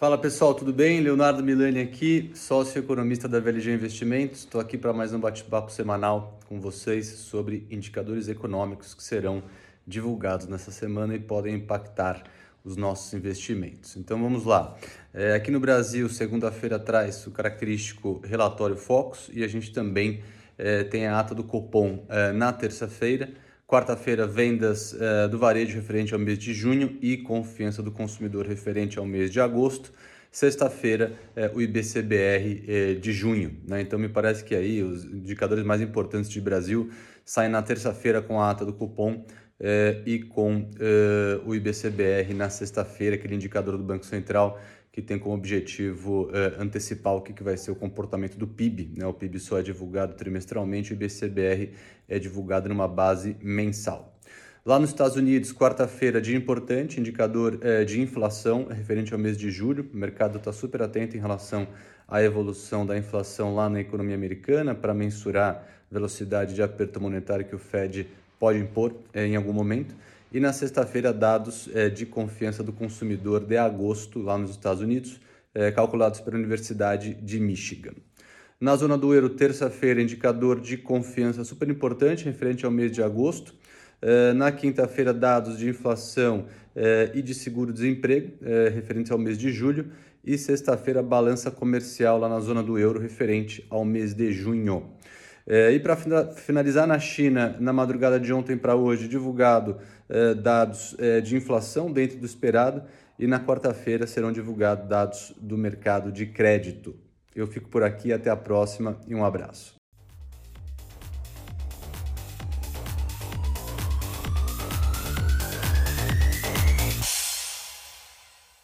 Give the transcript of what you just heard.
Fala pessoal, tudo bem? Leonardo Milani aqui, sócio economista da VLG Investimentos. Estou aqui para mais um bate-papo semanal com vocês sobre indicadores econômicos que serão divulgados nessa semana e podem impactar os nossos investimentos. Então vamos lá. É, aqui no Brasil, segunda-feira traz o característico relatório Focus e a gente também é, tem a ata do Copom é, na terça-feira. Quarta-feira, vendas uh, do varejo referente ao mês de junho e confiança do consumidor referente ao mês de agosto. Sexta-feira, uh, o IBCBR eh, de junho. Né? Então, me parece que aí os indicadores mais importantes de Brasil saem na terça-feira com a ata do cupom e com o IBCBR na sexta-feira, aquele indicador do Banco Central que tem como objetivo uh, antecipar o que, que vai ser o comportamento do PIB. Né? O PIB só é divulgado trimestralmente, o IBCBR é divulgado numa base mensal. Lá nos Estados Unidos, quarta-feira, dia importante, indicador uh, de inflação referente ao mês de julho. O mercado está super atento em relação à evolução da inflação lá na economia americana para mensurar velocidade de aperto monetário que o Fed pode impor uh, em algum momento. E na sexta-feira, dados é, de confiança do consumidor de agosto, lá nos Estados Unidos, é, calculados pela Universidade de Michigan. Na zona do euro, terça-feira, indicador de confiança super importante, referente ao mês de agosto. É, na quinta-feira, dados de inflação e de seguro-desemprego, referentes ao mês de julho. E sexta-feira, balança comercial lá na zona do euro, referente ao mês de junho. É, e para finalizar, na China, na madrugada de ontem para hoje, divulgado é, dados é, de inflação dentro do esperado e na quarta-feira serão divulgados dados do mercado de crédito. Eu fico por aqui, até a próxima e um abraço.